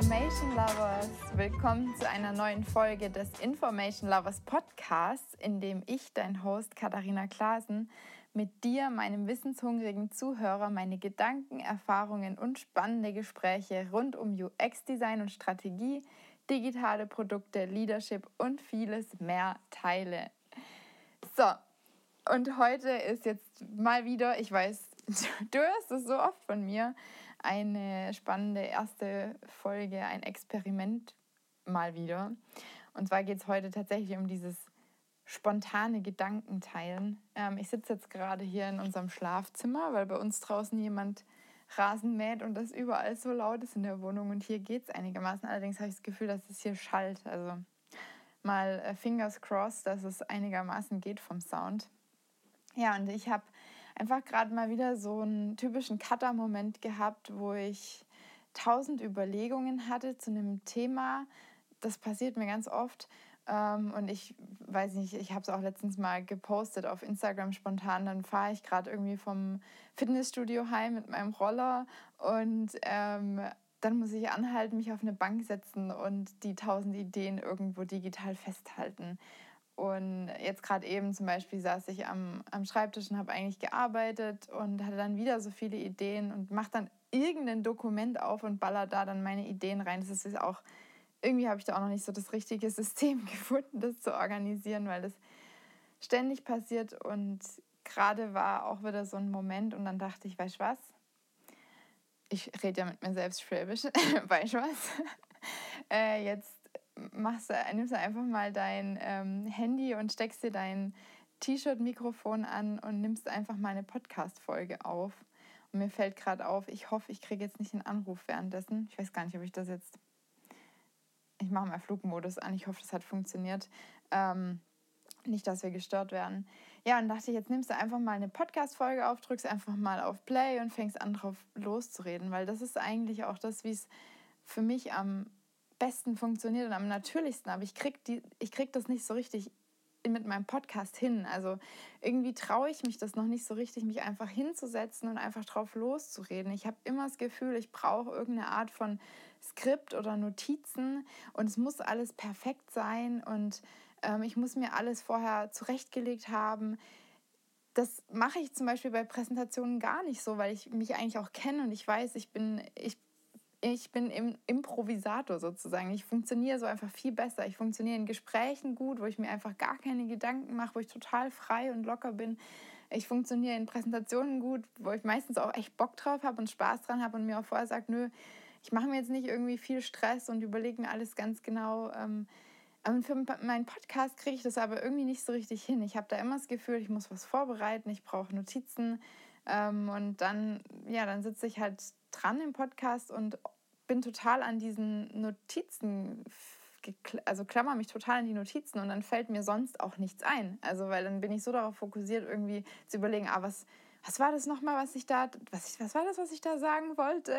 Information Lovers, willkommen zu einer neuen Folge des Information Lovers Podcasts, in dem ich, dein Host Katharina Klaasen, mit dir, meinem wissenshungrigen Zuhörer, meine Gedanken, Erfahrungen und spannende Gespräche rund um UX-Design und Strategie, digitale Produkte, Leadership und vieles mehr teile. So, und heute ist jetzt mal wieder, ich weiß, du hörst es so oft von mir, eine spannende erste Folge, ein Experiment mal wieder. Und zwar geht es heute tatsächlich um dieses spontane Gedankenteilen. Ähm, ich sitze jetzt gerade hier in unserem Schlafzimmer, weil bei uns draußen jemand Rasen mäht und das überall so laut ist in der Wohnung. Und hier geht es einigermaßen. Allerdings habe ich das Gefühl, dass es hier schallt. Also mal äh, fingers crossed, dass es einigermaßen geht vom Sound. Ja, und ich habe einfach gerade mal wieder so einen typischen Cutter-Moment gehabt, wo ich tausend Überlegungen hatte zu einem Thema. Das passiert mir ganz oft. Ähm, und ich weiß nicht, ich habe es auch letztens mal gepostet auf Instagram spontan. Dann fahre ich gerade irgendwie vom Fitnessstudio heim mit meinem Roller und ähm, dann muss ich anhalten, mich auf eine Bank setzen und die tausend Ideen irgendwo digital festhalten. Und jetzt gerade eben zum Beispiel saß ich am, am Schreibtisch und habe eigentlich gearbeitet und hatte dann wieder so viele Ideen und mache dann irgendein Dokument auf und baller da dann meine Ideen rein. Das ist auch, irgendwie habe ich da auch noch nicht so das richtige System gefunden, das zu organisieren, weil das ständig passiert. Und gerade war auch wieder so ein Moment und dann dachte ich, weißt du was? Ich rede ja mit mir selbst schwäbisch, weißt du was? äh, jetzt machst nimmst du einfach mal dein ähm, Handy und steckst dir dein T-Shirt-Mikrofon an und nimmst einfach mal eine Podcast-Folge auf. Und mir fällt gerade auf, ich hoffe, ich kriege jetzt nicht einen Anruf währenddessen. Ich weiß gar nicht, ob ich das jetzt. Ich mache mal Flugmodus an. Ich hoffe, das hat funktioniert. Ähm, nicht, dass wir gestört werden. Ja, und dachte ich, jetzt nimmst du einfach mal eine Podcast-Folge auf, drückst einfach mal auf Play und fängst an, drauf loszureden, weil das ist eigentlich auch das, wie es für mich am besten funktioniert und am natürlichsten, aber ich krieg, die, ich krieg das nicht so richtig mit meinem Podcast hin. Also irgendwie traue ich mich das noch nicht so richtig, mich einfach hinzusetzen und einfach drauf loszureden. Ich habe immer das Gefühl, ich brauche irgendeine Art von Skript oder Notizen und es muss alles perfekt sein und ähm, ich muss mir alles vorher zurechtgelegt haben. Das mache ich zum Beispiel bei Präsentationen gar nicht so, weil ich mich eigentlich auch kenne und ich weiß, ich bin, ich ich bin im Improvisator sozusagen. Ich funktioniere so einfach viel besser. Ich funktioniere in Gesprächen gut, wo ich mir einfach gar keine Gedanken mache, wo ich total frei und locker bin. Ich funktioniere in Präsentationen gut, wo ich meistens auch echt Bock drauf habe und Spaß dran habe und mir auch vorher sage, nö, ich mache mir jetzt nicht irgendwie viel Stress und überlege mir alles ganz genau. Ähm, und für meinen Podcast kriege ich das aber irgendwie nicht so richtig hin. Ich habe da immer das Gefühl, ich muss was vorbereiten, ich brauche Notizen. Ähm, und dann, ja, dann sitze ich halt dran im Podcast und bin total an diesen Notizen, also klammer mich total an die Notizen und dann fällt mir sonst auch nichts ein. Also weil dann bin ich so darauf fokussiert, irgendwie zu überlegen, ah, was, was war das nochmal, was ich da, was, was war das, was ich da sagen wollte?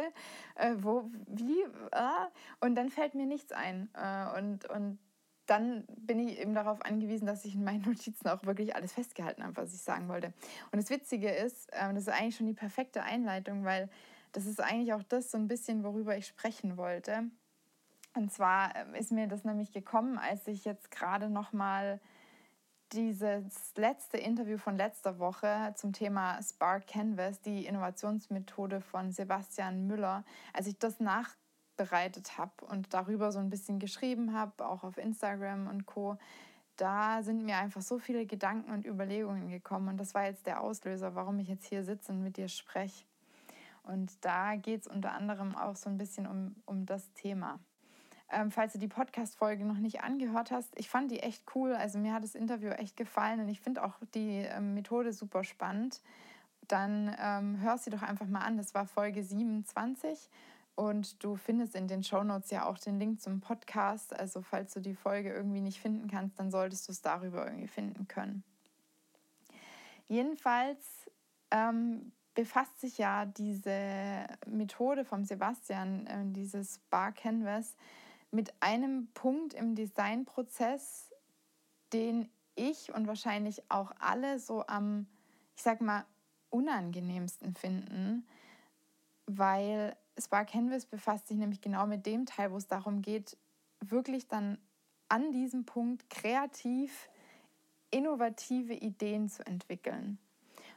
Äh, wo, wie? Ah? Und dann fällt mir nichts ein. Äh, und, und dann bin ich eben darauf angewiesen, dass ich in meinen Notizen auch wirklich alles festgehalten habe, was ich sagen wollte. Und das Witzige ist, äh, das ist eigentlich schon die perfekte Einleitung, weil das ist eigentlich auch das so ein bisschen, worüber ich sprechen wollte. Und zwar ähm, ist mir das nämlich gekommen, als ich jetzt gerade noch mal dieses letzte Interview von letzter Woche zum Thema Spark Canvas, die Innovationsmethode von Sebastian Müller, als ich das nachbereitet habe und darüber so ein bisschen geschrieben habe, auch auf Instagram und Co, da sind mir einfach so viele Gedanken und Überlegungen gekommen und das war jetzt der Auslöser, warum ich jetzt hier sitze und mit dir spreche. Und da geht es unter anderem auch so ein bisschen um, um das Thema. Ähm, falls du die Podcast-Folge noch nicht angehört hast, ich fand die echt cool. Also mir hat das Interview echt gefallen und ich finde auch die ähm, Methode super spannend. Dann ähm, hör sie doch einfach mal an. Das war Folge 27 und du findest in den Shownotes ja auch den Link zum Podcast. Also falls du die Folge irgendwie nicht finden kannst, dann solltest du es darüber irgendwie finden können. Jedenfalls ähm, befasst sich ja diese Methode vom Sebastian, äh, dieses Bar Canvas, mit einem Punkt im Designprozess, den ich und wahrscheinlich auch alle so am, ich sag mal, unangenehmsten finden, weil Spark Canvas befasst sich nämlich genau mit dem Teil, wo es darum geht, wirklich dann an diesem Punkt kreativ innovative Ideen zu entwickeln.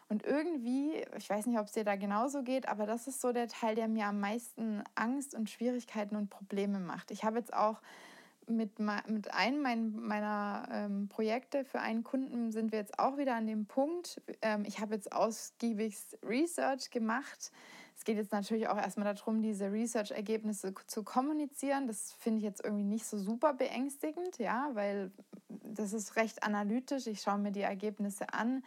Und irgendwie, ich weiß nicht, ob es dir da genauso geht, aber das ist so der Teil, der mir am meisten Angst und Schwierigkeiten und Probleme macht. Ich habe jetzt auch mit, mit einem meiner ähm, Projekte für einen Kunden sind wir jetzt auch wieder an dem Punkt. Ähm, ich habe jetzt ausgiebigst Research gemacht. Es geht jetzt natürlich auch erstmal darum, diese Research-Ergebnisse zu kommunizieren. Das finde ich jetzt irgendwie nicht so super beängstigend, ja, weil das ist recht analytisch. Ich schaue mir die Ergebnisse an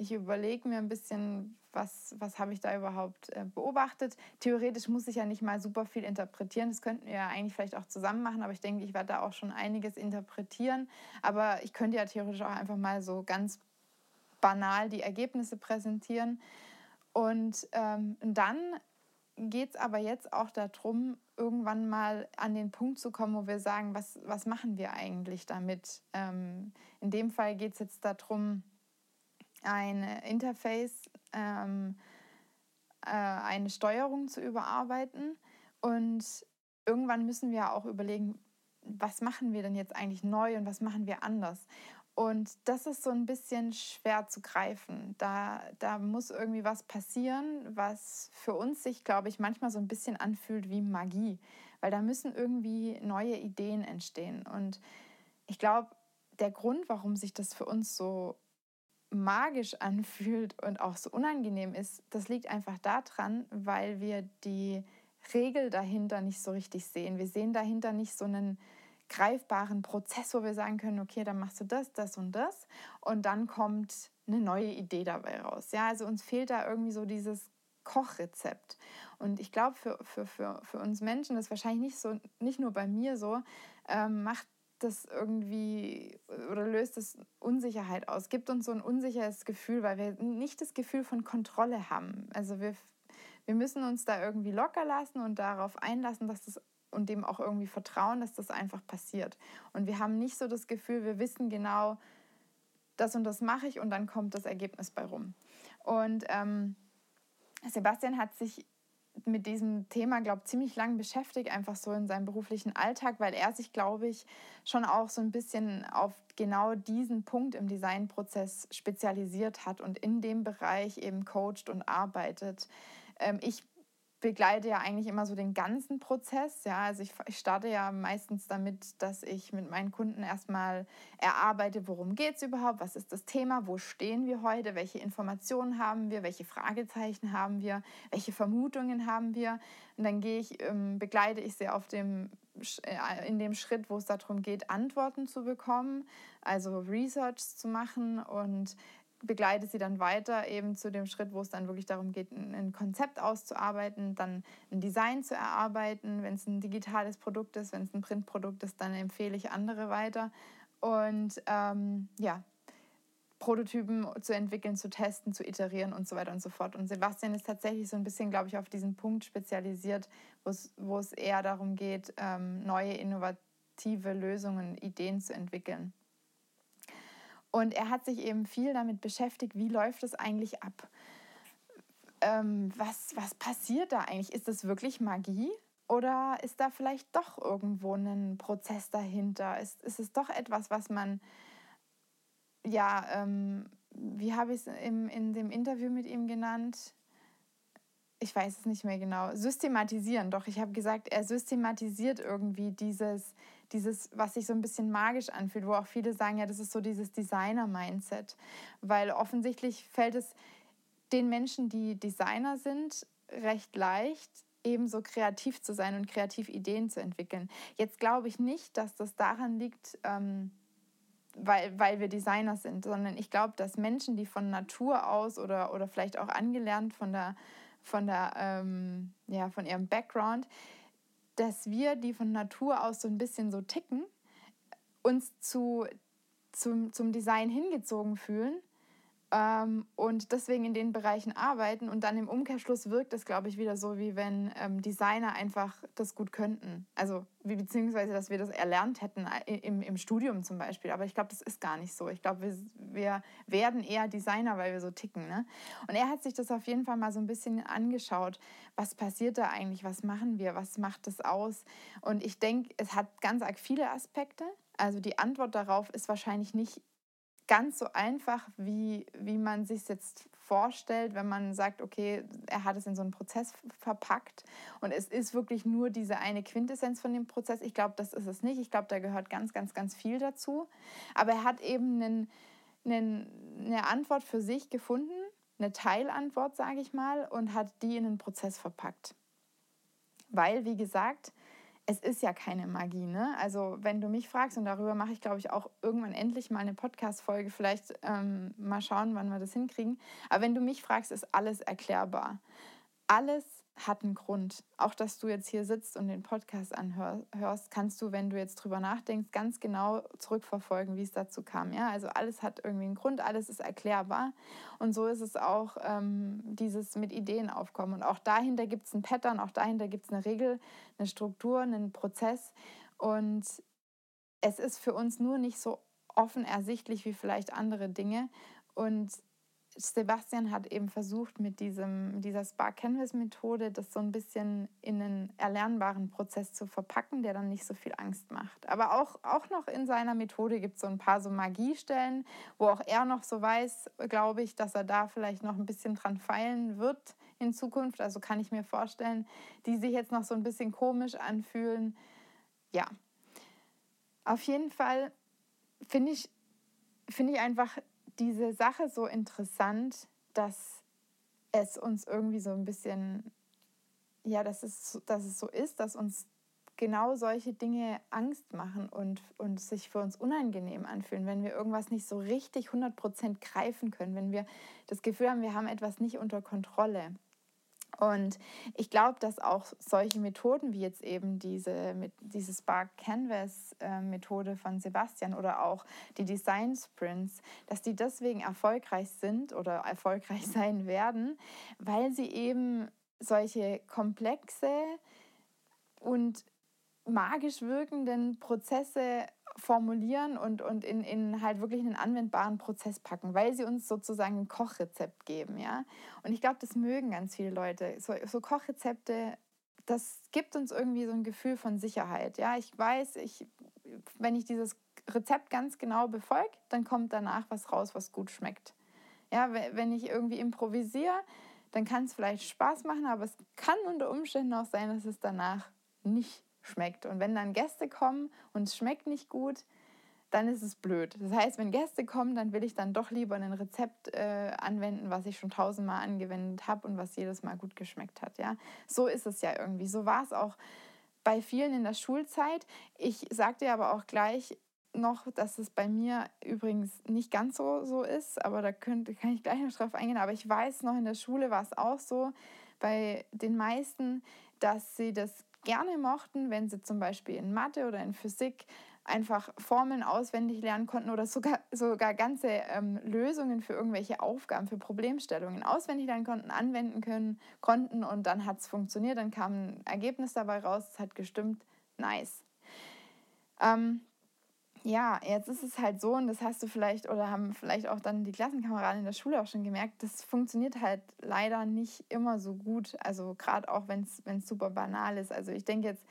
ich überlege mir ein bisschen, was, was habe ich da überhaupt äh, beobachtet. Theoretisch muss ich ja nicht mal super viel interpretieren. Das könnten wir ja eigentlich vielleicht auch zusammen machen, aber ich denke, ich werde da auch schon einiges interpretieren. Aber ich könnte ja theoretisch auch einfach mal so ganz banal die Ergebnisse präsentieren. Und ähm, dann geht es aber jetzt auch darum, irgendwann mal an den Punkt zu kommen, wo wir sagen, was, was machen wir eigentlich damit? Ähm, in dem Fall geht es jetzt darum, ein Interface, ähm, äh, eine Steuerung zu überarbeiten. Und irgendwann müssen wir auch überlegen, was machen wir denn jetzt eigentlich neu und was machen wir anders. Und das ist so ein bisschen schwer zu greifen. Da, da muss irgendwie was passieren, was für uns sich, glaube ich, manchmal so ein bisschen anfühlt wie Magie. Weil da müssen irgendwie neue Ideen entstehen. Und ich glaube, der Grund, warum sich das für uns so magisch anfühlt und auch so unangenehm ist, das liegt einfach daran, weil wir die Regel dahinter nicht so richtig sehen. Wir sehen dahinter nicht so einen greifbaren Prozess, wo wir sagen können, okay, dann machst du das, das und das und dann kommt eine neue Idee dabei raus. Ja, also uns fehlt da irgendwie so dieses Kochrezept. Und ich glaube, für, für, für, für uns Menschen, das ist wahrscheinlich nicht so, nicht nur bei mir so, ähm, macht das irgendwie oder löst das Unsicherheit aus, gibt uns so ein unsicheres Gefühl, weil wir nicht das Gefühl von Kontrolle haben. Also wir, wir müssen uns da irgendwie locker lassen und darauf einlassen, dass das und dem auch irgendwie vertrauen, dass das einfach passiert. Und wir haben nicht so das Gefühl, wir wissen genau, das und das mache ich und dann kommt das Ergebnis bei rum. Und ähm, Sebastian hat sich mit diesem Thema, glaube ich, ziemlich lang beschäftigt, einfach so in seinem beruflichen Alltag, weil er sich, glaube ich, schon auch so ein bisschen auf genau diesen Punkt im Designprozess spezialisiert hat und in dem Bereich eben coacht und arbeitet. Ähm, ich begleite ja eigentlich immer so den ganzen Prozess. Ja, also ich, ich starte ja meistens damit, dass ich mit meinen Kunden erstmal erarbeite, worum geht es überhaupt, was ist das Thema, wo stehen wir heute, welche Informationen haben wir, welche Fragezeichen haben wir, welche Vermutungen haben wir. Und dann gehe ich, ähm, begleite ich sie auf dem, äh, in dem Schritt, wo es darum geht, Antworten zu bekommen, also Research zu machen und begleite sie dann weiter eben zu dem Schritt, wo es dann wirklich darum geht, ein Konzept auszuarbeiten, dann ein Design zu erarbeiten. Wenn es ein digitales Produkt ist, wenn es ein Printprodukt ist, dann empfehle ich andere weiter. Und ähm, ja, Prototypen zu entwickeln, zu testen, zu iterieren und so weiter und so fort. Und Sebastian ist tatsächlich so ein bisschen, glaube ich, auf diesen Punkt spezialisiert, wo es eher darum geht, ähm, neue innovative Lösungen, Ideen zu entwickeln. Und er hat sich eben viel damit beschäftigt, wie läuft es eigentlich ab? Ähm, was, was passiert da eigentlich? Ist das wirklich Magie? Oder ist da vielleicht doch irgendwo ein Prozess dahinter? Ist, ist es doch etwas, was man, ja, ähm, wie habe ich es in dem Interview mit ihm genannt? Ich weiß es nicht mehr genau. Systematisieren, doch. Ich habe gesagt, er systematisiert irgendwie dieses, dieses, was sich so ein bisschen magisch anfühlt, wo auch viele sagen, ja, das ist so dieses Designer-Mindset. Weil offensichtlich fällt es den Menschen, die Designer sind, recht leicht, ebenso kreativ zu sein und kreativ Ideen zu entwickeln. Jetzt glaube ich nicht, dass das daran liegt, ähm, weil, weil wir Designer sind, sondern ich glaube, dass Menschen, die von Natur aus oder, oder vielleicht auch angelernt von der, von der, ähm, ja, von ihrem Background, dass wir, die von Natur aus so ein bisschen so ticken, uns zu, zum, zum Design hingezogen fühlen ähm, und deswegen in den Bereichen arbeiten und dann im Umkehrschluss wirkt es, glaube ich, wieder so, wie wenn ähm, Designer einfach das gut könnten. Also wie, beziehungsweise, dass wir das erlernt hätten äh, im, im Studium zum Beispiel. Aber ich glaube, das ist gar nicht so. Ich glaube, wir, wir werden eher Designer, weil wir so ticken. Ne? Und er hat sich das auf jeden Fall mal so ein bisschen angeschaut. Was passiert da eigentlich? Was machen wir? Was macht das aus? Und ich denke, es hat ganz arg viele Aspekte. Also die Antwort darauf ist wahrscheinlich nicht ganz so einfach, wie, wie man sich jetzt vorstellt, wenn man sagt, okay, er hat es in so einen Prozess verpackt und es ist wirklich nur diese eine Quintessenz von dem Prozess. Ich glaube, das ist es nicht. Ich glaube, da gehört ganz, ganz, ganz viel dazu. Aber er hat eben einen, einen, eine Antwort für sich gefunden, eine Teilantwort, sage ich mal, und hat die in einen Prozess verpackt. Weil, wie gesagt, es ist ja keine Magie, ne? Also wenn du mich fragst, und darüber mache ich, glaube ich, auch irgendwann endlich mal eine Podcast-Folge, vielleicht ähm, mal schauen, wann wir das hinkriegen. Aber wenn du mich fragst, ist alles erklärbar. Alles hat einen Grund. Auch dass du jetzt hier sitzt und den Podcast anhörst, kannst du, wenn du jetzt drüber nachdenkst, ganz genau zurückverfolgen, wie es dazu kam. Ja, also alles hat irgendwie einen Grund, alles ist erklärbar. Und so ist es auch ähm, dieses mit Ideen aufkommen. Und auch dahinter gibt es ein Pattern, auch dahinter gibt es eine Regel, eine Struktur, einen Prozess. Und es ist für uns nur nicht so offen ersichtlich wie vielleicht andere Dinge. Und Sebastian hat eben versucht, mit diesem, dieser Spark Canvas Methode das so ein bisschen in einen erlernbaren Prozess zu verpacken, der dann nicht so viel Angst macht. Aber auch, auch noch in seiner Methode gibt es so ein paar so Magiestellen, wo auch er noch so weiß, glaube ich, dass er da vielleicht noch ein bisschen dran feilen wird in Zukunft. Also kann ich mir vorstellen, die sich jetzt noch so ein bisschen komisch anfühlen. Ja, auf jeden Fall finde ich, finde ich einfach diese Sache so interessant, dass es uns irgendwie so ein bisschen, ja, dass es, dass es so ist, dass uns genau solche Dinge Angst machen und, und sich für uns unangenehm anfühlen, wenn wir irgendwas nicht so richtig 100% greifen können, wenn wir das Gefühl haben, wir haben etwas nicht unter Kontrolle. Und ich glaube, dass auch solche Methoden wie jetzt eben diese, diese Spark Canvas äh, Methode von Sebastian oder auch die Design Sprints, dass die deswegen erfolgreich sind oder erfolgreich sein werden, weil sie eben solche komplexe und magisch wirkenden Prozesse formulieren und, und in, in halt wirklich einen anwendbaren Prozess packen, weil sie uns sozusagen ein Kochrezept geben, ja. Und ich glaube, das mögen ganz viele Leute. So, so Kochrezepte, das gibt uns irgendwie so ein Gefühl von Sicherheit, ja. Ich weiß, ich, wenn ich dieses Rezept ganz genau befolge, dann kommt danach was raus, was gut schmeckt. Ja, wenn ich irgendwie improvisiere, dann kann es vielleicht Spaß machen, aber es kann unter Umständen auch sein, dass es danach nicht schmeckt. Und wenn dann Gäste kommen und es schmeckt nicht gut, dann ist es blöd. Das heißt, wenn Gäste kommen, dann will ich dann doch lieber ein Rezept äh, anwenden, was ich schon tausendmal angewendet habe und was jedes Mal gut geschmeckt hat. Ja, so ist es ja irgendwie. So war es auch bei vielen in der Schulzeit. Ich sagte aber auch gleich noch, dass es bei mir übrigens nicht ganz so, so ist, aber da könnt, kann ich gleich noch drauf eingehen. Aber ich weiß noch, in der Schule war es auch so, bei den meisten, dass sie das gerne mochten, wenn sie zum Beispiel in Mathe oder in Physik einfach Formeln auswendig lernen konnten oder sogar, sogar ganze ähm, Lösungen für irgendwelche Aufgaben, für Problemstellungen auswendig lernen konnten, anwenden können, konnten und dann hat es funktioniert, dann kam ein Ergebnis dabei raus, es hat gestimmt, nice. Ähm, ja, jetzt ist es halt so, und das hast du vielleicht oder haben vielleicht auch dann die Klassenkameraden in der Schule auch schon gemerkt, das funktioniert halt leider nicht immer so gut. Also gerade auch wenn es super banal ist. Also ich denke jetzt,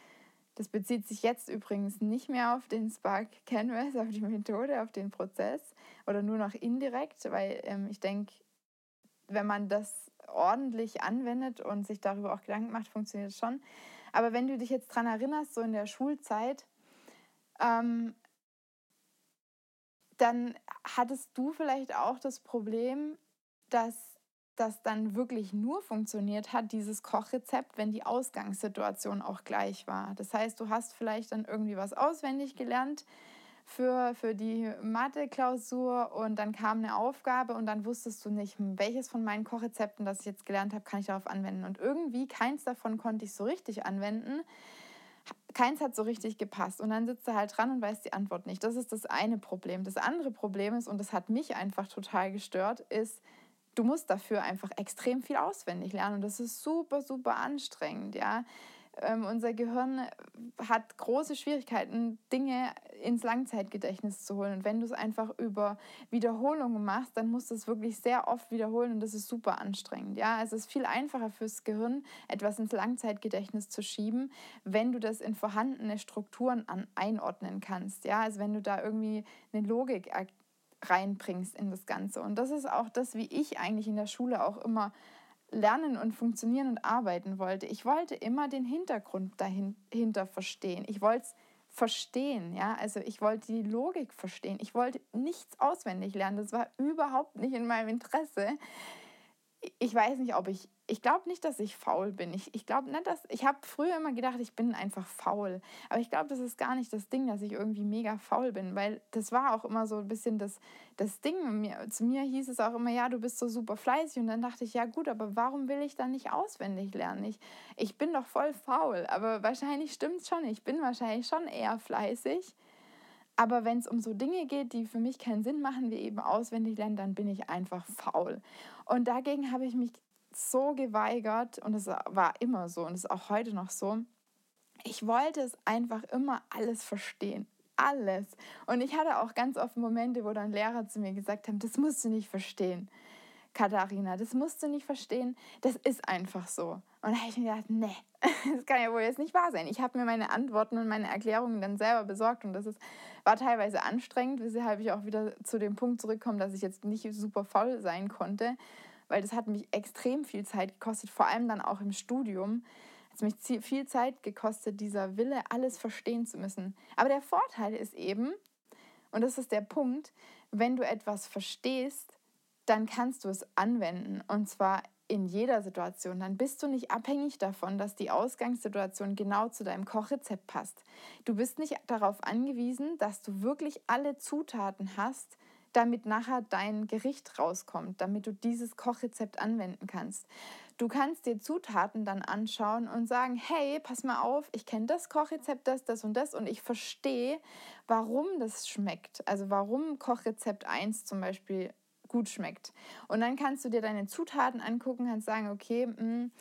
das bezieht sich jetzt übrigens nicht mehr auf den Spark Canvas, auf die Methode, auf den Prozess oder nur noch indirekt, weil ähm, ich denke, wenn man das ordentlich anwendet und sich darüber auch Gedanken macht, funktioniert es schon. Aber wenn du dich jetzt daran erinnerst, so in der Schulzeit, ähm, dann hattest du vielleicht auch das Problem, dass das dann wirklich nur funktioniert hat, dieses Kochrezept, wenn die Ausgangssituation auch gleich war. Das heißt, du hast vielleicht dann irgendwie was auswendig gelernt für, für die Mathe-Klausur und dann kam eine Aufgabe und dann wusstest du nicht, hm, welches von meinen Kochrezepten, das ich jetzt gelernt habe, kann ich darauf anwenden. Und irgendwie keins davon konnte ich so richtig anwenden keins hat so richtig gepasst. Und dann sitzt er halt dran und weiß die Antwort nicht. Das ist das eine Problem. Das andere Problem ist, und das hat mich einfach total gestört, ist, du musst dafür einfach extrem viel auswendig lernen. Und das ist super, super anstrengend, ja ähm, unser Gehirn hat große Schwierigkeiten, Dinge ins Langzeitgedächtnis zu holen. Und wenn du es einfach über Wiederholungen machst, dann musst du es wirklich sehr oft wiederholen und das ist super anstrengend. Ja, also es ist viel einfacher fürs Gehirn, etwas ins Langzeitgedächtnis zu schieben, wenn du das in vorhandene Strukturen an, einordnen kannst. Ja, also wenn du da irgendwie eine Logik reinbringst in das Ganze. Und das ist auch das, wie ich eigentlich in der Schule auch immer lernen und funktionieren und arbeiten wollte. Ich wollte immer den Hintergrund dahinter verstehen. Ich wollte es verstehen, ja, also ich wollte die Logik verstehen. Ich wollte nichts auswendig lernen. Das war überhaupt nicht in meinem Interesse ich weiß nicht, ob ich, ich glaube nicht, dass ich faul bin. Ich, ich glaube nicht, dass, ich habe früher immer gedacht, ich bin einfach faul. Aber ich glaube, das ist gar nicht das Ding, dass ich irgendwie mega faul bin, weil das war auch immer so ein bisschen das, das Ding. Mir, zu mir hieß es auch immer, ja, du bist so super fleißig. Und dann dachte ich, ja gut, aber warum will ich dann nicht auswendig lernen? Ich, ich bin doch voll faul. Aber wahrscheinlich stimmt es schon. Ich bin wahrscheinlich schon eher fleißig. Aber wenn es um so Dinge geht, die für mich keinen Sinn machen, wie eben auswendig lernen, dann bin ich einfach faul. Und dagegen habe ich mich so geweigert und es war immer so und es ist auch heute noch so. Ich wollte es einfach immer alles verstehen. Alles. Und ich hatte auch ganz oft Momente, wo dann Lehrer zu mir gesagt haben, das musst du nicht verstehen. Katharina, das musst du nicht verstehen, das ist einfach so. Und da habe ich mir gedacht, nee, das kann ja wohl jetzt nicht wahr sein. Ich habe mir meine Antworten und meine Erklärungen dann selber besorgt und das ist, war teilweise anstrengend, weshalb ich auch wieder zu dem Punkt zurückkomme, dass ich jetzt nicht super faul sein konnte, weil das hat mich extrem viel Zeit gekostet, vor allem dann auch im Studium. Es hat mich viel Zeit gekostet, dieser Wille, alles verstehen zu müssen. Aber der Vorteil ist eben, und das ist der Punkt, wenn du etwas verstehst, dann kannst du es anwenden und zwar in jeder Situation. Dann bist du nicht abhängig davon, dass die Ausgangssituation genau zu deinem Kochrezept passt. Du bist nicht darauf angewiesen, dass du wirklich alle Zutaten hast, damit nachher dein Gericht rauskommt, damit du dieses Kochrezept anwenden kannst. Du kannst dir Zutaten dann anschauen und sagen, hey, pass mal auf, ich kenne das Kochrezept, das, das und das und ich verstehe, warum das schmeckt. Also warum Kochrezept 1 zum Beispiel gut schmeckt. Und dann kannst du dir deine Zutaten angucken, kannst sagen, okay, mh, hm,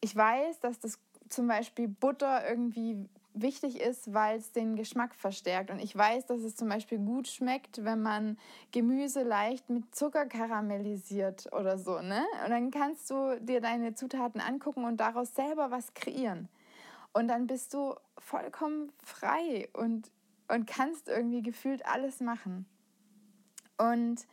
ich weiß, dass das zum Beispiel Butter irgendwie wichtig ist, weil es den Geschmack verstärkt. Und ich weiß, dass es zum Beispiel gut schmeckt, wenn man Gemüse leicht mit Zucker karamellisiert oder so. Ne? Und dann kannst du dir deine Zutaten angucken und daraus selber was kreieren. Und dann bist du vollkommen frei und, und kannst irgendwie gefühlt alles machen. Und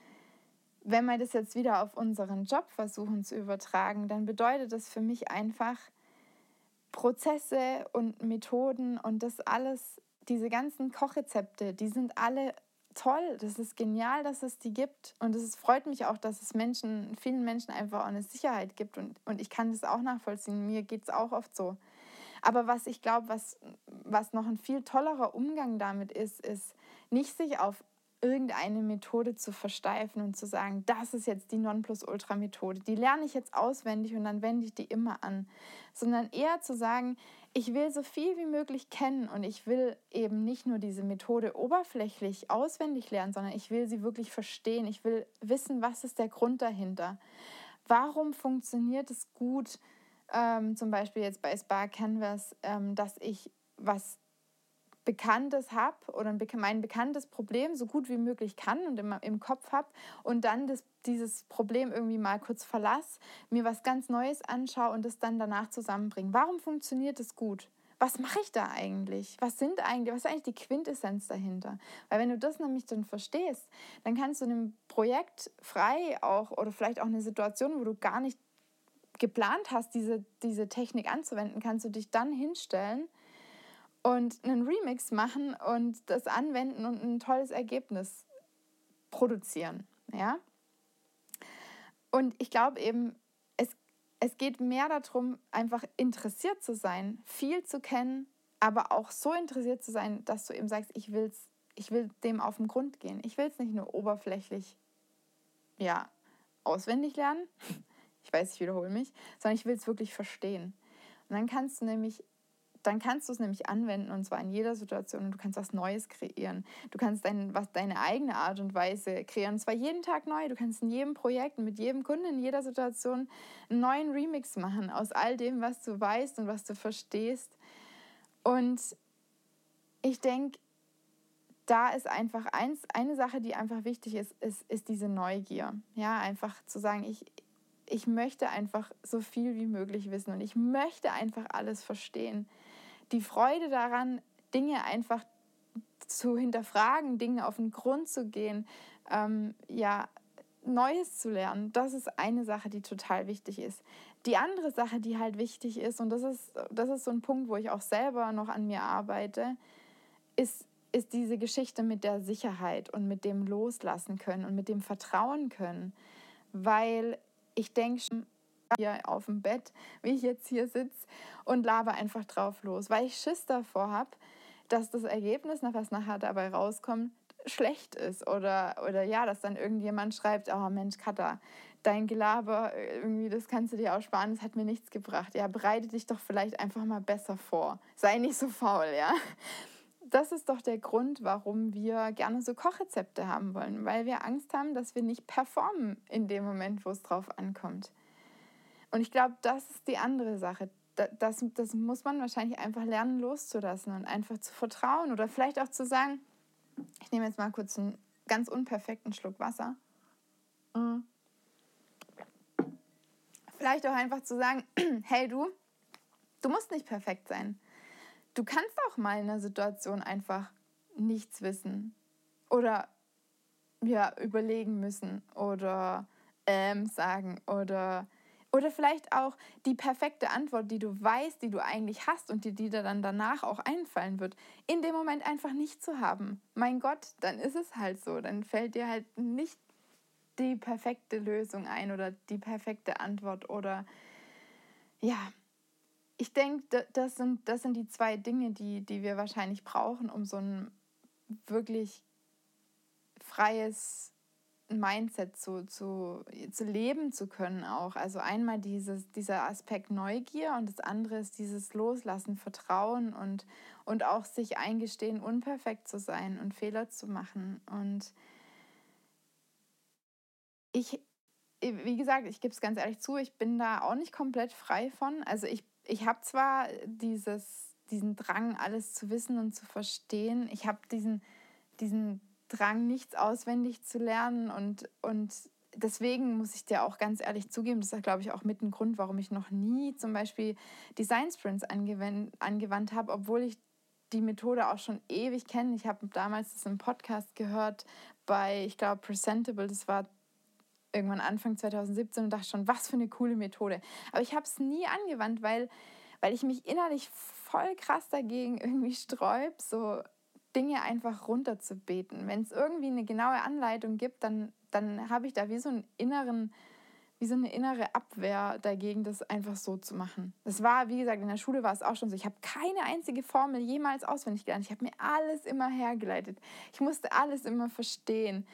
wenn wir das jetzt wieder auf unseren Job versuchen zu übertragen, dann bedeutet das für mich einfach Prozesse und Methoden und das alles, diese ganzen Kochrezepte, die sind alle toll. Das ist genial, dass es die gibt. Und es freut mich auch, dass es Menschen, vielen Menschen einfach auch eine Sicherheit gibt. Und, und ich kann das auch nachvollziehen. Mir geht es auch oft so. Aber was ich glaube, was, was noch ein viel tollerer Umgang damit ist, ist nicht sich auf irgendeine Methode zu versteifen und zu sagen, das ist jetzt die Nonplusultra-Methode, die lerne ich jetzt auswendig und dann wende ich die immer an, sondern eher zu sagen, ich will so viel wie möglich kennen und ich will eben nicht nur diese Methode oberflächlich auswendig lernen, sondern ich will sie wirklich verstehen. Ich will wissen, was ist der Grund dahinter. Warum funktioniert es gut, ähm, zum Beispiel jetzt bei Spark Canvas, ähm, dass ich was Bekanntes habe oder mein bekanntes Problem so gut wie möglich kann und immer im Kopf habe und dann das, dieses Problem irgendwie mal kurz verlasse, mir was ganz Neues anschaue und es dann danach zusammenbringe. Warum funktioniert es gut? Was mache ich da eigentlich? Was sind eigentlich, was ist eigentlich die Quintessenz dahinter? Weil wenn du das nämlich dann verstehst, dann kannst du in einem Projekt frei auch oder vielleicht auch eine Situation, wo du gar nicht geplant hast, diese, diese Technik anzuwenden, kannst du dich dann hinstellen und einen Remix machen und das anwenden und ein tolles Ergebnis produzieren. Ja? Und ich glaube eben, es, es geht mehr darum, einfach interessiert zu sein, viel zu kennen, aber auch so interessiert zu sein, dass du eben sagst, ich, will's, ich will dem auf den Grund gehen. Ich will es nicht nur oberflächlich ja, auswendig lernen, ich weiß, ich wiederhole mich, sondern ich will es wirklich verstehen. Und dann kannst du nämlich dann kannst du es nämlich anwenden und zwar in jeder Situation und du kannst was Neues kreieren. Du kannst dein, was, deine eigene Art und Weise kreieren und zwar jeden Tag neu. Du kannst in jedem Projekt, mit jedem Kunden, in jeder Situation einen neuen Remix machen aus all dem, was du weißt und was du verstehst. Und ich denke, da ist einfach eins, eine Sache, die einfach wichtig ist, ist, ist diese Neugier. Ja, einfach zu sagen, ich, ich möchte einfach so viel wie möglich wissen und ich möchte einfach alles verstehen. Die Freude daran, Dinge einfach zu hinterfragen, Dinge auf den Grund zu gehen, ähm, ja, Neues zu lernen, das ist eine Sache, die total wichtig ist. Die andere Sache, die halt wichtig ist, und das ist, das ist so ein Punkt, wo ich auch selber noch an mir arbeite, ist, ist diese Geschichte mit der Sicherheit und mit dem Loslassen können und mit dem Vertrauen können. Weil ich denke schon hier auf dem Bett, wie ich jetzt hier sitze und laber einfach drauf los, weil ich Schiss davor habe, dass das Ergebnis, was nachher dabei rauskommt, schlecht ist oder, oder ja, dass dann irgendjemand schreibt, oh Mensch, Katha, dein Gelaber, irgendwie, das kannst du dir auch sparen, das hat mir nichts gebracht. Ja, bereite dich doch vielleicht einfach mal besser vor. Sei nicht so faul, ja das ist doch der Grund, warum wir gerne so Kochrezepte haben wollen, weil wir Angst haben, dass wir nicht performen in dem Moment, wo es drauf ankommt. Und ich glaube, das ist die andere Sache. Das, das muss man wahrscheinlich einfach lernen loszulassen und einfach zu vertrauen oder vielleicht auch zu sagen, ich nehme jetzt mal kurz einen ganz unperfekten Schluck Wasser. Mhm. Vielleicht auch einfach zu sagen, hey du, du musst nicht perfekt sein du kannst auch mal in einer Situation einfach nichts wissen oder ja, überlegen müssen oder ähm sagen oder oder vielleicht auch die perfekte Antwort, die du weißt, die du eigentlich hast und die dir dann danach auch einfallen wird, in dem Moment einfach nicht zu haben. Mein Gott, dann ist es halt so. Dann fällt dir halt nicht die perfekte Lösung ein oder die perfekte Antwort oder ja, ich denke, das sind, das sind die zwei Dinge, die, die wir wahrscheinlich brauchen, um so ein wirklich freies Mindset zu, zu, zu leben zu können auch. Also einmal dieses, dieser Aspekt Neugier und das andere ist dieses Loslassen, Vertrauen und, und auch sich eingestehen, unperfekt zu sein und Fehler zu machen. Und ich, wie gesagt, ich gebe es ganz ehrlich zu, ich bin da auch nicht komplett frei von. Also ich ich habe zwar dieses, diesen Drang, alles zu wissen und zu verstehen. Ich habe diesen, diesen Drang, nichts auswendig zu lernen. Und, und deswegen muss ich dir auch ganz ehrlich zugeben, das ist, glaube ich, auch mit ein Grund, warum ich noch nie zum Beispiel Design Sprints angewandt, angewandt habe, obwohl ich die Methode auch schon ewig kenne. Ich habe damals das im Podcast gehört bei, ich glaube, Presentable, das war irgendwann Anfang 2017 und dachte schon, was für eine coole Methode. Aber ich habe es nie angewandt, weil, weil ich mich innerlich voll krass dagegen irgendwie sträub, so Dinge einfach runterzubeten. Wenn es irgendwie eine genaue Anleitung gibt, dann, dann habe ich da wie so einen inneren, wie so eine innere Abwehr dagegen, das einfach so zu machen. Das war, wie gesagt, in der Schule war es auch schon so. Ich habe keine einzige Formel jemals auswendig gelernt. Ich habe mir alles immer hergeleitet. Ich musste alles immer verstehen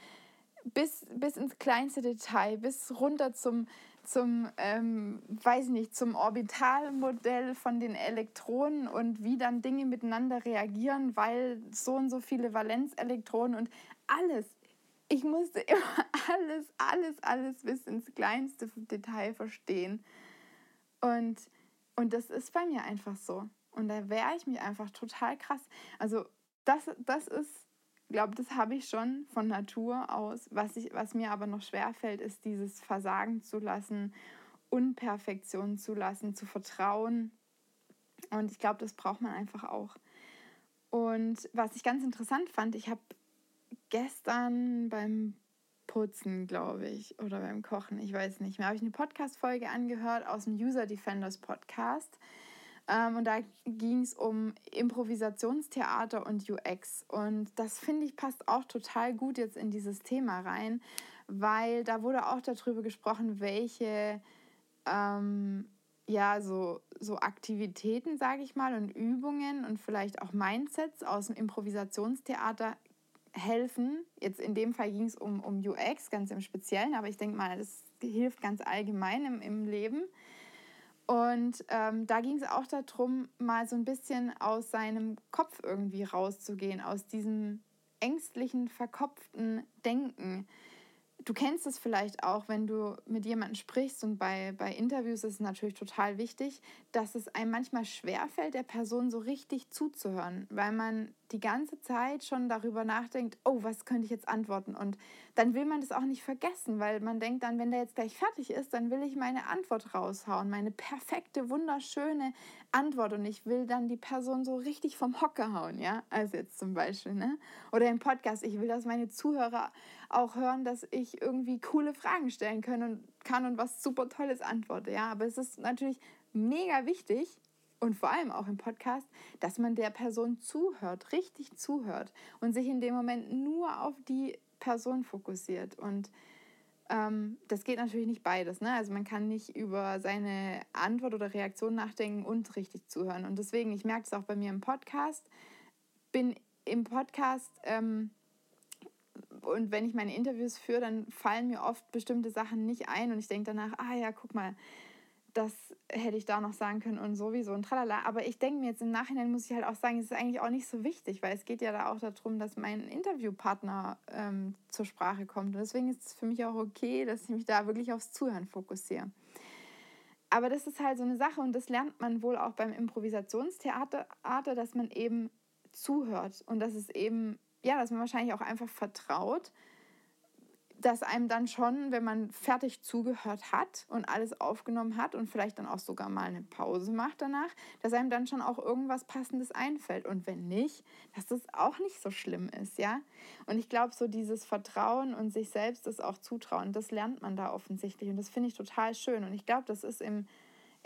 bis, bis ins kleinste Detail, bis runter zum, zum ähm, weiß nicht, zum Orbitalmodell von den Elektronen und wie dann Dinge miteinander reagieren, weil so und so viele Valenzelektronen und alles. Ich musste immer alles, alles, alles bis ins kleinste Detail verstehen. Und, und das ist bei mir einfach so. Und da wehre ich mich einfach total krass. Also das, das ist glaube, das habe ich schon von Natur aus. Was, ich, was mir aber noch schwer fällt, ist dieses Versagen zu lassen, Unperfektion zu lassen, zu vertrauen. Und ich glaube, das braucht man einfach auch. Und was ich ganz interessant fand, ich habe gestern beim Putzen, glaube ich, oder beim Kochen, ich weiß nicht mehr, habe ich eine Podcast-Folge angehört aus dem User Defenders Podcast. Ähm, und da ging es um Improvisationstheater und UX. Und das finde ich passt auch total gut jetzt in dieses Thema rein, weil da wurde auch darüber gesprochen, welche ähm, ja, so, so Aktivitäten, sage ich mal, und Übungen und vielleicht auch Mindsets aus dem Improvisationstheater helfen. Jetzt in dem Fall ging es um, um UX ganz im Speziellen, aber ich denke mal, das hilft ganz allgemein im, im Leben Und ähm, da ging es auch darum, mal so ein bisschen aus seinem Kopf irgendwie rauszugehen, aus diesem ängstlichen, verkopften Denken. Du kennst es vielleicht auch, wenn du mit jemandem sprichst und bei, bei Interviews ist es natürlich total wichtig, dass es einem manchmal schwerfällt, der Person so richtig zuzuhören, weil man die ganze Zeit schon darüber nachdenkt, oh, was könnte ich jetzt antworten? Und dann will man das auch nicht vergessen, weil man denkt dann, wenn der jetzt gleich fertig ist, dann will ich meine Antwort raushauen, meine perfekte, wunderschöne Antwort und ich will dann die Person so richtig vom Hocker hauen, ja? Also jetzt zum Beispiel, ne? Oder im Podcast, ich will, dass meine Zuhörer auch hören, dass ich irgendwie coole Fragen stellen können und kann und was super Tolles antworte, ja? Aber es ist natürlich mega wichtig, und vor allem auch im Podcast, dass man der Person zuhört, richtig zuhört und sich in dem Moment nur auf die Person fokussiert. Und ähm, das geht natürlich nicht beides. Ne? Also man kann nicht über seine Antwort oder Reaktion nachdenken und richtig zuhören. Und deswegen, ich merke es auch bei mir im Podcast, bin im Podcast ähm, und wenn ich meine Interviews führe, dann fallen mir oft bestimmte Sachen nicht ein und ich denke danach, ah ja, guck mal, das hätte ich da noch sagen können und sowieso und tralala. Aber ich denke mir jetzt im Nachhinein, muss ich halt auch sagen, es ist eigentlich auch nicht so wichtig, weil es geht ja da auch darum, dass mein Interviewpartner ähm, zur Sprache kommt. Und deswegen ist es für mich auch okay, dass ich mich da wirklich aufs Zuhören fokussiere. Aber das ist halt so eine Sache und das lernt man wohl auch beim Improvisationstheater, dass man eben zuhört und dass es eben, ja, dass man wahrscheinlich auch einfach vertraut dass einem dann schon, wenn man fertig zugehört hat und alles aufgenommen hat und vielleicht dann auch sogar mal eine Pause macht danach, dass einem dann schon auch irgendwas Passendes einfällt. Und wenn nicht, dass das auch nicht so schlimm ist, ja. Und ich glaube, so dieses Vertrauen und sich selbst das auch zutrauen, das lernt man da offensichtlich. Und das finde ich total schön. Und ich glaube, das ist im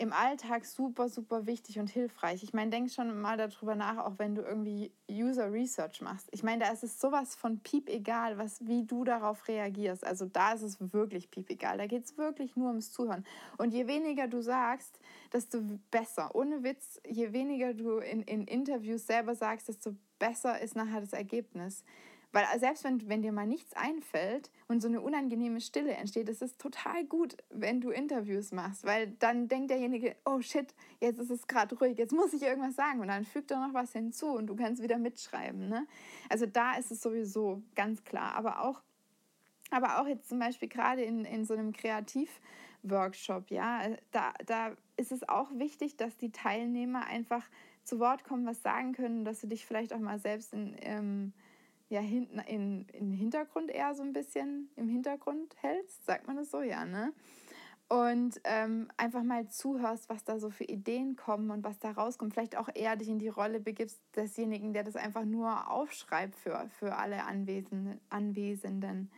im Alltag super, super wichtig und hilfreich. Ich meine, denk schon mal darüber nach, auch wenn du irgendwie User Research machst. Ich meine, da ist es sowas von piep egal, was, wie du darauf reagierst. Also da ist es wirklich piep egal. Da geht es wirklich nur ums Zuhören. Und je weniger du sagst, desto besser. Ohne Witz, je weniger du in, in Interviews selber sagst, desto besser ist nachher das Ergebnis. Weil selbst wenn, wenn dir mal nichts einfällt und so eine unangenehme Stille entsteht, ist es total gut, wenn du Interviews machst, weil dann denkt derjenige, oh shit, jetzt ist es gerade ruhig, jetzt muss ich irgendwas sagen und dann fügt er noch was hinzu und du kannst wieder mitschreiben. Ne? Also da ist es sowieso ganz klar. Aber auch, aber auch jetzt zum Beispiel gerade in, in so einem Kreativworkshop, ja, da, da ist es auch wichtig, dass die Teilnehmer einfach zu Wort kommen, was sagen können, dass du dich vielleicht auch mal selbst in... Ähm, ja hinten in, in Hintergrund eher so ein bisschen im Hintergrund hältst, sagt man das so, ja, ne? Und ähm, einfach mal zuhörst, was da so für Ideen kommen und was da rauskommt. Vielleicht auch eher dich in die Rolle begibst desjenigen, der das einfach nur aufschreibt für, für alle Anwesenden. Anwesenden.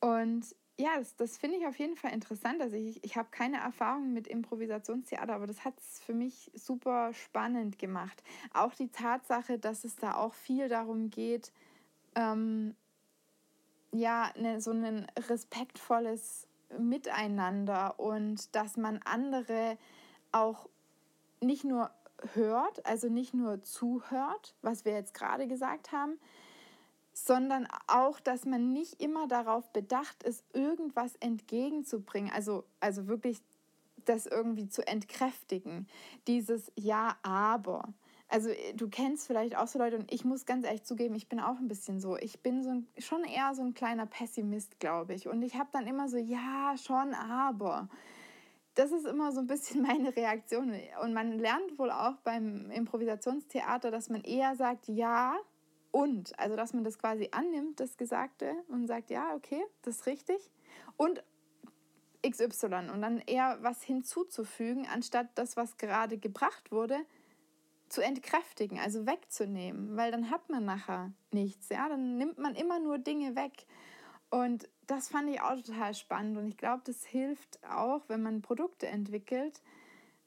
Und ja, das, das finde ich auf jeden Fall interessant. Also ich, ich habe keine Erfahrung mit Improvisationstheater, aber das hat es für mich super spannend gemacht. Auch die Tatsache, dass es da auch viel darum geht, ähm, ja, ne, so ein respektvolles Miteinander und dass man andere auch nicht nur hört, also nicht nur zuhört, was wir jetzt gerade gesagt haben, sondern auch, dass man nicht immer darauf bedacht ist, irgendwas entgegenzubringen, also, also wirklich das irgendwie zu entkräftigen. Dieses Ja, aber. Also du kennst vielleicht auch so Leute und ich muss ganz ehrlich zugeben, ich bin auch ein bisschen so. Ich bin so ein, schon eher so ein kleiner Pessimist, glaube ich. Und ich habe dann immer so, ja, schon, aber. Das ist immer so ein bisschen meine Reaktion. Und man lernt wohl auch beim Improvisationstheater, dass man eher sagt, ja, und, also dass man das quasi annimmt, das Gesagte, und sagt, ja, okay, das ist richtig. Und XY und dann eher was hinzuzufügen, anstatt das, was gerade gebracht wurde, zu entkräftigen, also wegzunehmen, weil dann hat man nachher nichts. Ja, dann nimmt man immer nur Dinge weg. Und das fand ich auch total spannend und ich glaube, das hilft auch, wenn man Produkte entwickelt.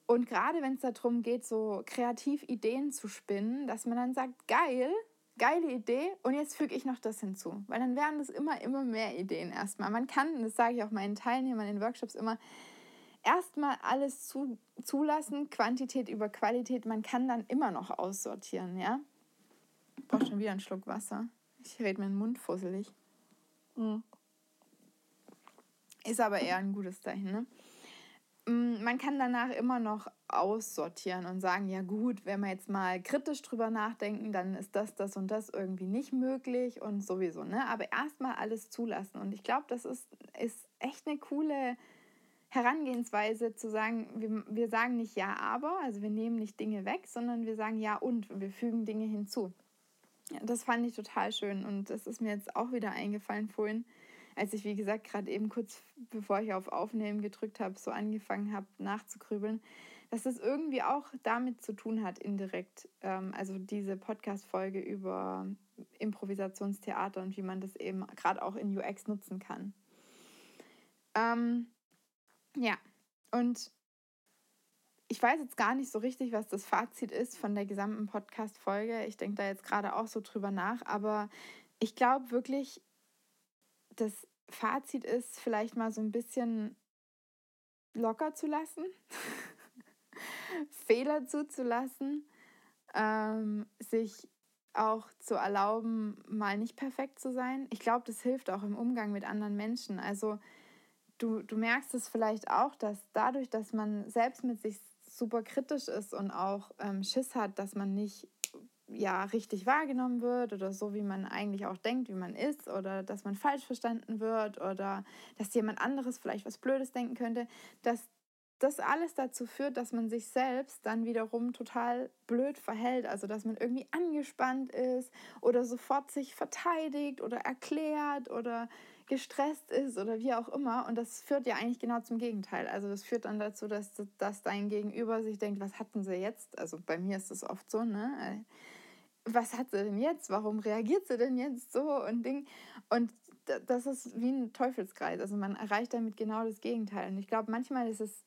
Und gerade wenn es darum geht, so kreativ Ideen zu spinnen, dass man dann sagt, geil, geile Idee und jetzt füge ich noch das hinzu, weil dann werden das immer, immer mehr Ideen erstmal. Man kann, das sage ich auch meinen Teilnehmern in Workshops immer, erstmal alles zu, zulassen, Quantität über Qualität, man kann dann immer noch aussortieren, ja. Ich brauche schon wieder einen Schluck Wasser. Ich rede mir den Mund fusselig. Mhm. Ist aber eher ein gutes Zeichen, ne? Mm, man kann danach immer noch aussortieren und sagen, ja gut, wenn wir jetzt mal kritisch drüber nachdenken, dann ist das, das und das irgendwie nicht möglich und sowieso. Ne? Aber erstmal alles zulassen. Und ich glaube, das ist, ist echt eine coole Herangehensweise zu sagen, wir, wir sagen nicht ja, aber, also wir nehmen nicht Dinge weg, sondern wir sagen ja und und wir fügen Dinge hinzu. Das fand ich total schön und das ist mir jetzt auch wieder eingefallen vorhin als ich, wie gesagt, gerade eben kurz bevor ich auf Aufnehmen gedrückt habe, so angefangen habe nachzugrübeln, dass das irgendwie auch damit zu tun hat, indirekt. Ähm, also diese Podcast-Folge über Improvisationstheater und wie man das eben gerade auch in UX nutzen kann. Ähm, ja, und ich weiß jetzt gar nicht so richtig, was das Fazit ist von der gesamten Podcast-Folge. Ich denke da jetzt gerade auch so drüber nach, aber ich glaube wirklich, das Fazit ist, vielleicht mal so ein bisschen locker zu lassen, Fehler zuzulassen, ähm, sich auch zu erlauben, mal nicht perfekt zu sein. Ich glaube, das hilft auch im Umgang mit anderen Menschen. Also du, du merkst es vielleicht auch, dass dadurch, dass man selbst mit sich super kritisch ist und auch ähm, Schiss hat, dass man nicht ja richtig wahrgenommen wird oder so, wie man eigentlich auch denkt, wie man ist oder dass man falsch verstanden wird oder dass jemand anderes vielleicht was Blödes denken könnte, dass das alles dazu führt, dass man sich selbst dann wiederum total blöd verhält, also dass man irgendwie angespannt ist oder sofort sich verteidigt oder erklärt oder gestresst ist oder wie auch immer. Und das führt ja eigentlich genau zum Gegenteil. Also das führt dann dazu, dass, dass dein Gegenüber sich denkt, was hatten sie jetzt? Also bei mir ist das oft so, ne? Was hat sie denn jetzt? Warum reagiert sie denn jetzt so und Ding? Und das ist wie ein Teufelskreis. Also man erreicht damit genau das Gegenteil. Und ich glaube, manchmal ist es,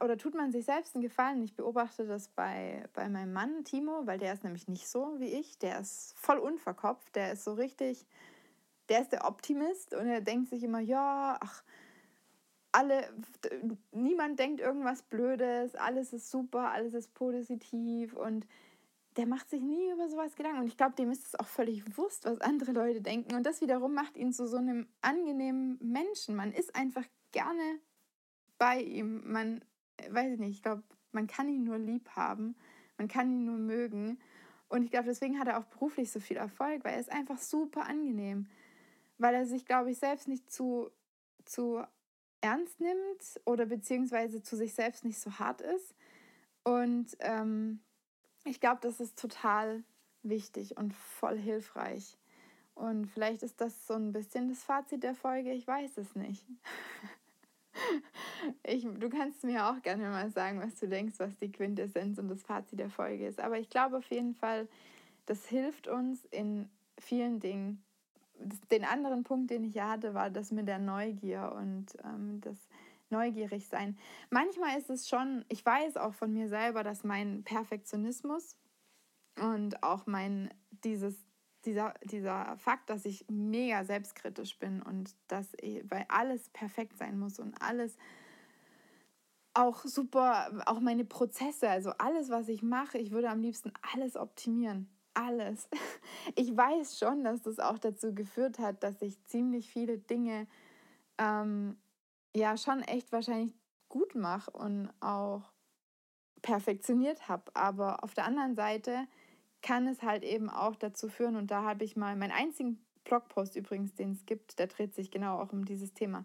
oder tut man sich selbst einen Gefallen. Ich beobachte das bei, bei meinem Mann, Timo, weil der ist nämlich nicht so wie ich. Der ist voll unverkopft. Der ist so richtig, der ist der Optimist und er denkt sich immer, ja, ach, alle, niemand denkt irgendwas Blödes, alles ist super, alles ist positiv und der macht sich nie über sowas Gedanken. Und ich glaube, dem ist es auch völlig bewusst, was andere Leute denken. Und das wiederum macht ihn zu so einem angenehmen Menschen. Man ist einfach gerne bei ihm. Man, weiß ich nicht, ich glaube, man kann ihn nur lieb haben. Man kann ihn nur mögen. Und ich glaube, deswegen hat er auch beruflich so viel Erfolg, weil er ist einfach super angenehm. Weil er sich, glaube ich, selbst nicht zu, zu ernst nimmt oder beziehungsweise zu sich selbst nicht so hart ist. Und ähm, ich glaube, das ist total wichtig und voll hilfreich. Und vielleicht ist das so ein bisschen das Fazit der Folge, ich weiß es nicht. Ich, du kannst mir auch gerne mal sagen, was du denkst, was die Quintessenz und das Fazit der Folge ist. Aber ich glaube auf jeden Fall, das hilft uns in vielen Dingen. Den anderen Punkt, den ich hatte, war das mit der Neugier und ähm, das neugierig sein. Manchmal ist es schon, ich weiß auch von mir selber, dass mein Perfektionismus und auch mein dieses dieser, dieser Fakt, dass ich mega selbstkritisch bin und dass weil alles perfekt sein muss und alles auch super, auch meine Prozesse, also alles, was ich mache, ich würde am liebsten alles optimieren. Alles. Ich weiß schon, dass das auch dazu geführt hat, dass ich ziemlich viele Dinge ähm, ja schon echt wahrscheinlich gut mache und auch perfektioniert habe. Aber auf der anderen Seite kann es halt eben auch dazu führen, und da habe ich mal meinen einzigen Blogpost übrigens, den es gibt, der dreht sich genau auch um dieses Thema.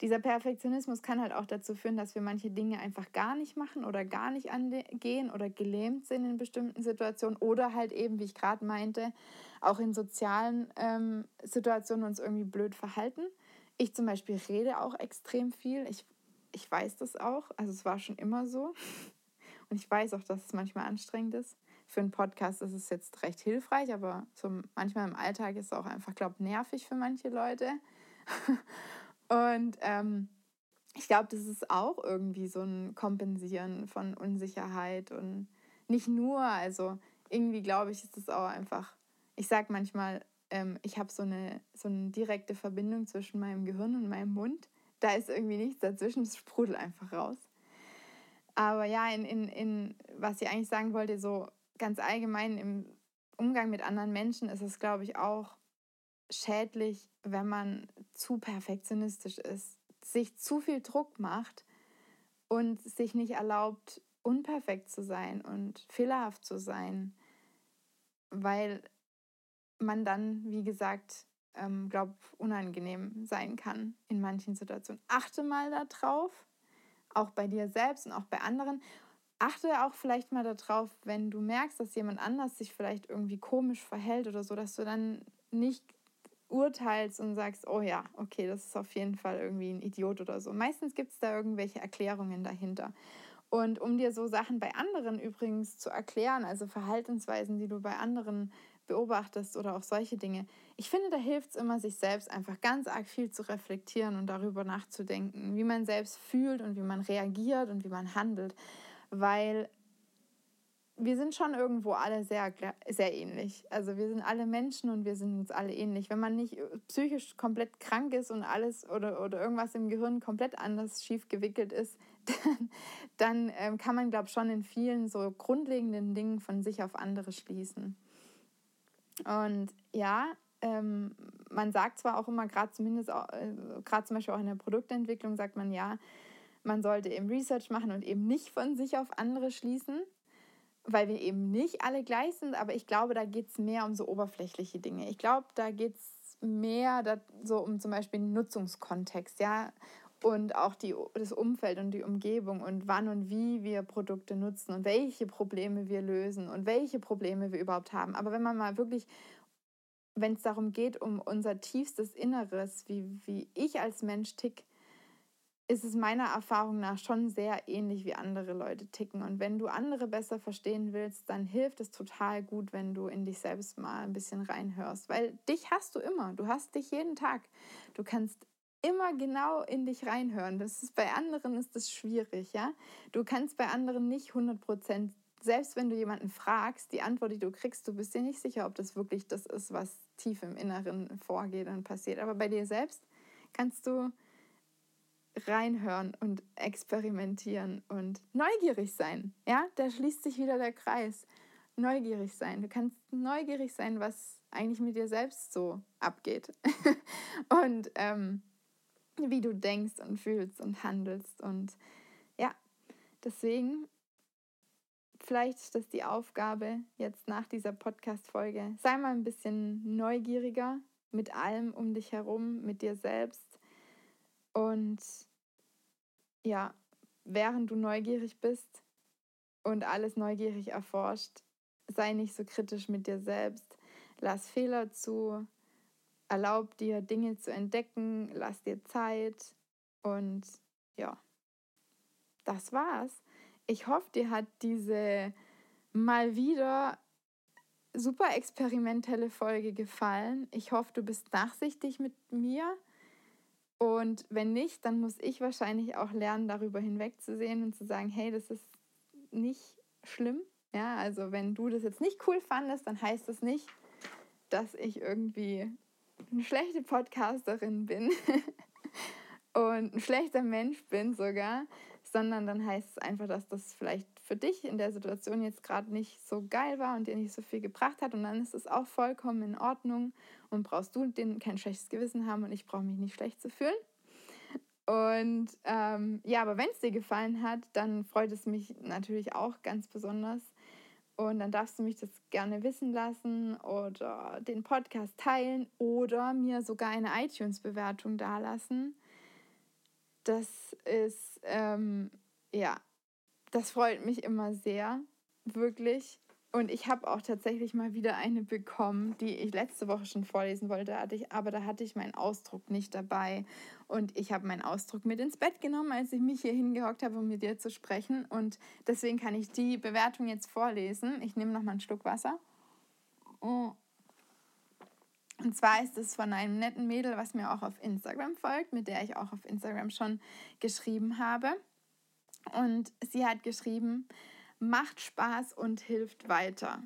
Dieser Perfektionismus kann halt auch dazu führen, dass wir manche Dinge einfach gar nicht machen oder gar nicht angehen oder gelähmt sind in bestimmten Situationen oder halt eben, wie ich gerade meinte, auch in sozialen ähm, Situationen uns irgendwie blöd verhalten. Ich zum Beispiel rede auch extrem viel. Ich, ich weiß das auch. Also es war schon immer so. Und ich weiß auch, dass es manchmal anstrengend ist. Für einen Podcast ist es jetzt recht hilfreich, aber so manchmal im Alltag ist es auch einfach, glaube ich, nervig für manche Leute. Und ähm, ich glaube, das ist auch irgendwie so ein Kompensieren von Unsicherheit und nicht nur, also irgendwie glaube ich, ist es auch einfach, ich sage manchmal, ähm, ich habe so eine, so eine direkte Verbindung zwischen meinem Gehirn und meinem Mund. Da ist irgendwie nichts dazwischen, es sprudelt einfach raus. Aber ja, in, in, in, was ich eigentlich sagen wollte, so ganz allgemein im Umgang mit anderen Menschen ist es, glaube ich, auch schädlich, wenn man zu perfektionistisch ist, sich zu viel Druck macht und sich nicht erlaubt, unperfekt zu sein und fehlerhaft zu sein, weil man dann, wie gesagt, ähm, glaube unangenehm sein kann in manchen Situationen. Achte mal darauf, auch bei dir selbst und auch bei anderen. Achte auch vielleicht mal darauf, wenn du merkst, dass jemand anders sich vielleicht irgendwie komisch verhält oder so, dass du dann nicht urteilst und sagst, oh ja, okay, das ist auf jeden Fall irgendwie ein Idiot oder so. Meistens gibt es da irgendwelche Erklärungen dahinter. Und um dir so Sachen bei anderen übrigens zu erklären, also Verhaltensweisen, die du bei anderen beobachtest oder auch solche Dinge, ich finde, da hilft es immer, sich selbst einfach ganz arg viel zu reflektieren und darüber nachzudenken, wie man selbst fühlt und wie man reagiert und wie man handelt. Weil wir sind schon irgendwo alle sehr, sehr ähnlich. Also wir sind alle Menschen und wir sind uns alle ähnlich. Wenn man nicht psychisch komplett krank ist und alles oder, oder irgendwas im Gehirn komplett anders schief gewickelt ist, dann, dann ähm, kann man, glaube ich, schon in vielen so grundlegenden Dingen von sich auf andere schließen. Und ja, ähm, man sagt zwar auch immer, gerade zumindest, äh, gerade zum Beispiel auch in der Produktentwicklung, sagt man ja, man sollte eben Research machen und eben nicht von sich auf andere schließen weil wir eben nicht alle gleich sind, aber ich glaube, da geht es mehr um so oberflächliche Dinge. Ich glaube, da geht es mehr so um zum Beispiel den Nutzungskontext, ja, und auch die, das Umfeld und die Umgebung und wann und wie wir Produkte nutzen und welche Probleme wir lösen und welche Probleme wir überhaupt haben. Aber wenn man mal wirklich, wenn es darum geht, um unser tiefstes Inneres, wie, wie ich als Mensch tick, ist es meiner Erfahrung nach schon sehr ähnlich, wie andere Leute ticken. Und wenn du andere besser verstehen willst, dann hilft es total gut, wenn du in dich selbst mal ein bisschen reinhörst. Weil dich hast du immer. Du hast dich jeden Tag. Du kannst immer genau in dich reinhören. Das ist, bei anderen ist das schwierig, ja. Du kannst bei anderen nicht 100 Prozent, selbst wenn du jemanden fragst, die Antwort, die du kriegst, du bist dir nicht sicher, ob das wirklich das ist, was tief im Inneren vorgeht und passiert. Aber bei dir selbst kannst du reinhören und experimentieren und neugierig sein. Ja, da schließt sich wieder der Kreis. Neugierig sein. Du kannst neugierig sein, was eigentlich mit dir selbst so abgeht. und ähm, wie du denkst und fühlst und handelst. Und ja, deswegen, vielleicht ist das die Aufgabe jetzt nach dieser Podcast-Folge. Sei mal ein bisschen neugieriger mit allem um dich herum, mit dir selbst. Und ja, während du neugierig bist und alles neugierig erforscht, sei nicht so kritisch mit dir selbst. Lass Fehler zu, erlaub dir Dinge zu entdecken, lass dir Zeit und ja, das war's. Ich hoffe, dir hat diese mal wieder super experimentelle Folge gefallen. Ich hoffe, du bist nachsichtig mit mir und wenn nicht, dann muss ich wahrscheinlich auch lernen, darüber hinwegzusehen und zu sagen, hey, das ist nicht schlimm. Ja, also wenn du das jetzt nicht cool fandest, dann heißt das nicht, dass ich irgendwie eine schlechte Podcasterin bin und ein schlechter Mensch bin sogar, sondern dann heißt es einfach, dass das vielleicht für dich in der Situation jetzt gerade nicht so geil war und dir nicht so viel gebracht hat und dann ist es auch vollkommen in Ordnung und brauchst du den kein schlechtes Gewissen haben und ich brauche mich nicht schlecht zu fühlen. Und ähm, ja, aber wenn es dir gefallen hat, dann freut es mich natürlich auch ganz besonders. Und dann darfst du mich das gerne wissen lassen oder den Podcast teilen oder mir sogar eine iTunes-Bewertung dalassen. Das ist, ähm, ja, das freut mich immer sehr, wirklich. Und ich habe auch tatsächlich mal wieder eine bekommen, die ich letzte Woche schon vorlesen wollte, hatte ich, aber da hatte ich meinen Ausdruck nicht dabei. Und ich habe meinen Ausdruck mit ins Bett genommen, als ich mich hier hingehockt habe, um mit dir zu sprechen. Und deswegen kann ich die Bewertung jetzt vorlesen. Ich nehme noch mal einen Schluck Wasser. Und zwar ist es von einem netten Mädel, was mir auch auf Instagram folgt, mit der ich auch auf Instagram schon geschrieben habe. Und sie hat geschrieben, macht Spaß und hilft weiter.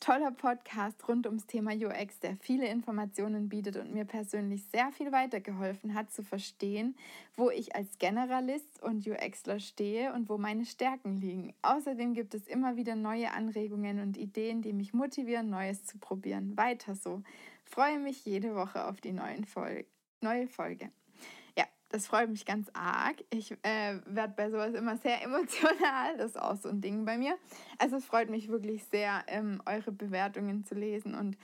Toller Podcast rund ums Thema UX, der viele Informationen bietet und mir persönlich sehr viel weitergeholfen hat zu verstehen, wo ich als Generalist und UXler stehe und wo meine Stärken liegen. Außerdem gibt es immer wieder neue Anregungen und Ideen, die mich motivieren, Neues zu probieren. Weiter so. Freue mich jede Woche auf die neuen Fol neue Folge. Das freut mich ganz arg. Ich äh, werde bei sowas immer sehr emotional. Das ist auch so ein Ding bei mir. Also es freut mich wirklich sehr, ähm, eure Bewertungen zu lesen. Und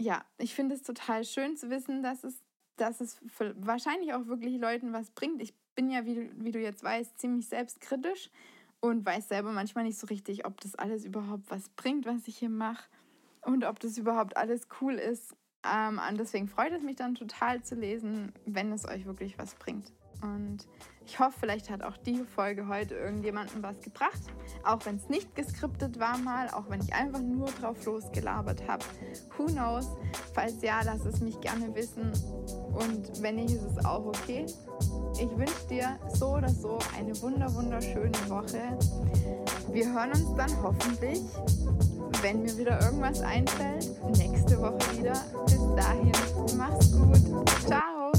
ja, ich finde es total schön zu wissen, dass es, dass es wahrscheinlich auch wirklich Leuten was bringt. Ich bin ja, wie du, wie du jetzt weißt, ziemlich selbstkritisch und weiß selber manchmal nicht so richtig, ob das alles überhaupt was bringt, was ich hier mache und ob das überhaupt alles cool ist. Ähm, und deswegen freut es mich dann total zu lesen, wenn es euch wirklich was bringt. Und ich hoffe, vielleicht hat auch die Folge heute irgendjemandem was gebracht. Auch wenn es nicht geskriptet war mal, auch wenn ich einfach nur drauf losgelabert habe. Who knows? Falls ja, lass es mich gerne wissen. Und wenn nicht, ist es auch okay. Ich wünsche dir so oder so eine wunder wunderschöne Woche. Wir hören uns dann hoffentlich, wenn mir wieder irgendwas einfällt, nächste Woche wieder. Bis dahin, mach's gut. Ciao.